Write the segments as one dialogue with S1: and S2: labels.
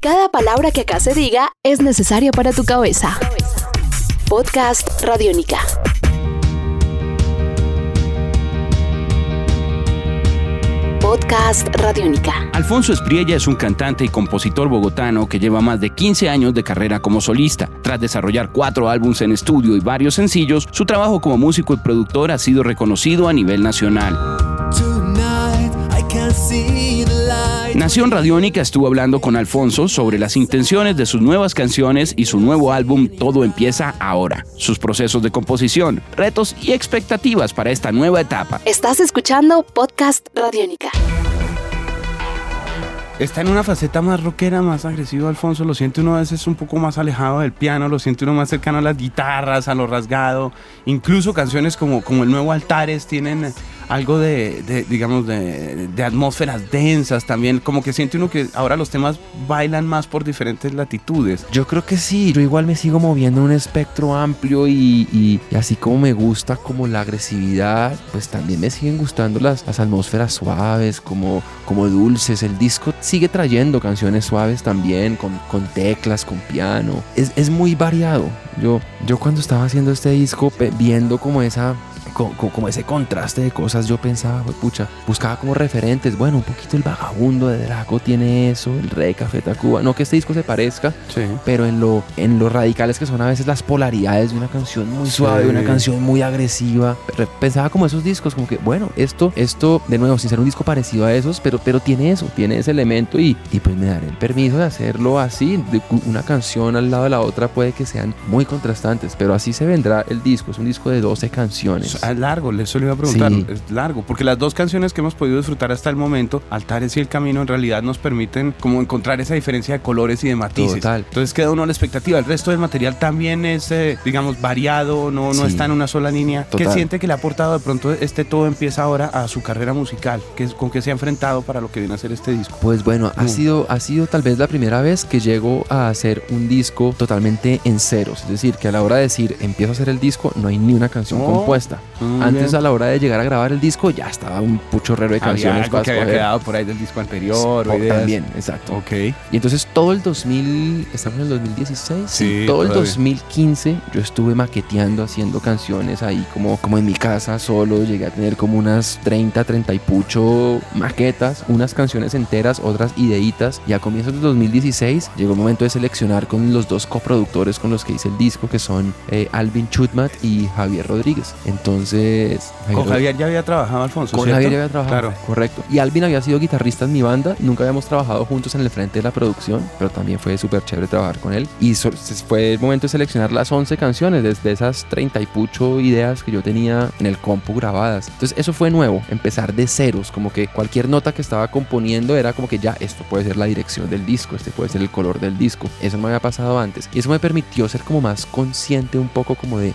S1: Cada palabra que acá se diga es necesaria para tu cabeza. Podcast Radiónica. Podcast Radiónica.
S2: Alfonso Espriella es un cantante y compositor bogotano que lleva más de 15 años de carrera como solista. Tras desarrollar cuatro álbumes en estudio y varios sencillos, su trabajo como músico y productor ha sido reconocido a nivel nacional. Nación Radiónica estuvo hablando con Alfonso sobre las intenciones de sus nuevas canciones y su nuevo álbum Todo empieza ahora, sus procesos de composición, retos y expectativas para esta nueva etapa.
S1: Estás escuchando Podcast Radiónica.
S3: Está en una faceta más rockera, más agresiva, Alfonso. Lo siente uno a veces un poco más alejado del piano, lo siente uno más cercano a las guitarras, a lo rasgado. Incluso canciones como, como el nuevo Altares tienen algo de, digamos, de, atmósferas densas también. Como que siente uno que ahora los temas bailan más por diferentes latitudes.
S4: Yo creo que sí, yo igual me sigo moviendo en un espectro amplio y, así como me gusta como la agresividad, pues también me siguen gustando las, las atmósferas suaves, como, como dulces. El disco sigue trayendo canciones suaves también, con, con teclas, con piano. Es, es muy variado. Yo, yo cuando estaba haciendo este disco, viendo como esa como, ese contraste de cosas, yo pensaba, pucha, buscaba como referentes. Bueno, un poquito el vagabundo de Draco tiene eso, el rey Café Tacuba. No que este disco se parezca, pero en lo, en lo radicales que son a veces las polaridades de una canción muy suave, una canción muy agresiva. Pensaba como esos discos, como que, bueno, esto, esto, de nuevo, sin ser un disco parecido a esos, pero, pero tiene eso, tiene ese elemento y, y pues me daré el permiso de hacerlo así. una canción al lado de la otra puede que sean muy contrastantes, pero así se vendrá el disco. Es un disco de 12 canciones.
S3: Es largo, eso le iba a preguntar. Es largo, porque las dos canciones que hemos podido disfrutar hasta el momento, Altares y El Camino, en realidad nos permiten como encontrar esa diferencia de colores y de matices. Total. Entonces queda uno a la expectativa. El resto del material también es, eh, digamos, variado, no, no está en una sola línea. ¿Qué siente que le ha aportado de pronto este todo empieza ahora a su carrera musical? ¿Qué, ¿Con qué se ha enfrentado para lo que viene a ser este disco?
S4: Pues bueno, ha, mm. sido, ha sido tal vez la primera vez que llego a hacer un disco totalmente en ceros. Es decir, que a la hora de decir empiezo a hacer el disco, no hay ni una canción compuesta. Mm, Antes a la hora de llegar a grabar el disco ya estaba un puchorrero de canciones
S3: algo que había quedado por ahí del disco anterior. O
S4: También, exacto.
S3: Ok.
S4: Y entonces todo el 2000, estamos en el 2016, sí, todo el 2015 yo estuve maqueteando, haciendo canciones ahí como, como en mi casa solo, llegué a tener como unas 30, 30 y pucho maquetas, unas canciones enteras, otras ideitas y a comienzos del 2016 llegó el momento de seleccionar con los dos coproductores con los que hice el disco que son eh, Alvin Chutmat y Javier Rodríguez. Entonces...
S3: Con Javier ya había trabajado Alfonso.
S4: Con Javier ya había trabajado. Claro. Correcto. Y Alvin había sido guitarrista en mi banda. Nunca habíamos trabajado juntos en el frente de la producción, pero también fue súper chévere trabajar con él. Y fue el momento de seleccionar las 11 canciones desde esas 30 y pucho ideas que yo tenía en el compu grabadas. Entonces eso fue nuevo, empezar de ceros. Como que cualquier nota que estaba componiendo era como que ya esto puede ser la dirección del disco, este puede ser el color del disco. Eso me había pasado antes. Y eso me permitió ser como más consciente un poco como de,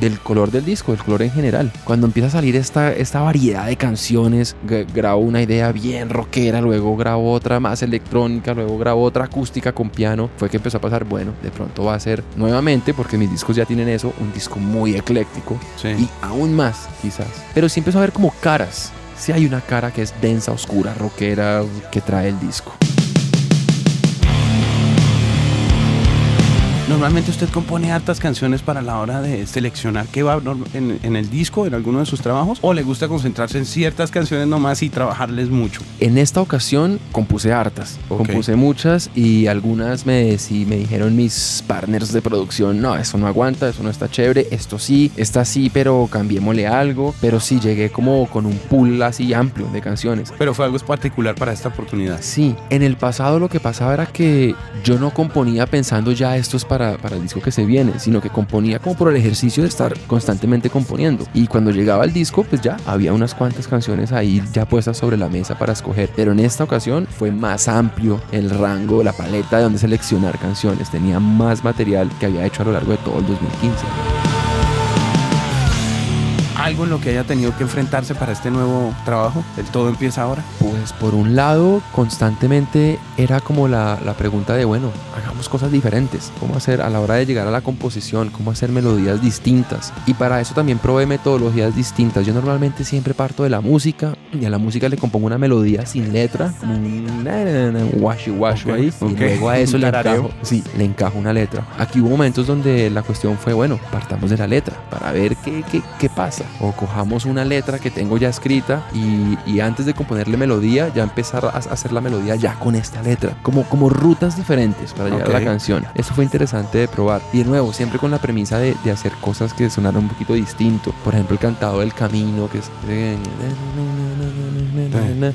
S4: del color del disco, del color en general. Cuando empieza a salir esta, esta variedad de canciones, grabo una idea bien rockera, luego grabo otra más electrónica, luego grabo otra acústica con piano, fue que empezó a pasar, bueno, de pronto va a ser nuevamente, porque mis discos ya tienen eso, un disco muy ecléctico y aún más quizás. Pero sí empezó a ver como caras. Si hay una cara que es densa, oscura, rockera, que trae el disco.
S3: Normalmente usted compone hartas canciones para la hora de seleccionar qué va en, el disco, en alguno de sus trabajos, o le gusta concentrarse en ciertas canciones nomás y trabajarles mucho.
S4: En esta ocasión compuse hartas, compuse muchas y algunas me, sí, me dijeron mis partners de producción, no, eso no aguanta, eso no está chévere, esto sí, está sí, pero cambiémosle algo, pero sí llegué como con un pool así amplio de canciones.
S3: Pero fue algo particular para esta oportunidad.
S4: Sí, en el pasado lo que pasaba era que yo no componía pensando ya esto es para para, el disco que se viene, sino que componía como por el ejercicio de estar constantemente componiendo. Y cuando llegaba el disco, pues ya había unas cuantas canciones ahí ya puestas sobre la mesa para escoger. Pero en esta ocasión fue más amplio el rango, la paleta de donde seleccionar canciones. Tenía más material que había hecho a lo largo de todo el 2015.
S3: Algo en lo que haya tenido que enfrentarse para este nuevo trabajo? ¿El todo empieza ahora?
S4: Pues por un lado, constantemente era como la, la pregunta de, bueno, hagamos cosas diferentes. ¿Cómo hacer a la hora de llegar a la composición? ¿Cómo hacer melodías distintas? Y para eso también probé metodologías distintas. Yo normalmente siempre parto de la música y a la música le compongo una melodía sin letra, como un washy washy ahí. Y luego a eso le encajo, sí, le encajo una letra. Aquí hubo momentos donde la cuestión fue, bueno, partamos de la letra para ver qué, qué, qué pasa. O cojamos una letra que tengo ya escrita y, y antes de componerle melodía, ya empezar a hacer la melodía ya con esta letra. Como, como rutas diferentes para llegar a la canción. Eso fue interesante de probar. Y de nuevo, siempre con la premisa de, de hacer cosas que sonaran un poquito distinto. Por ejemplo, el cantado del camino, que es...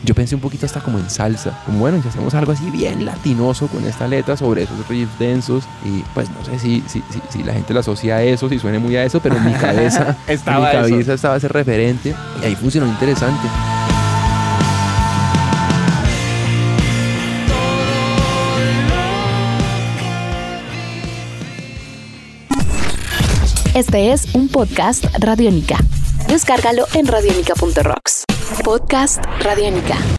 S4: Yo pensé un poquito hasta como en salsa. Como bueno, si hacemos algo así bien latinoso con esta letra sobre esos riffs densos. Y pues no sé si, si, si, la gente lo asocia a eso, si suene muy a eso, pero en mi cabeza, estaba en mi cabeza estaba ese referente. Y ahí funcionó interesante.
S1: Este es un podcast Radiónica. Descárgalo en radiónica.rocks. Podcast Radiónica.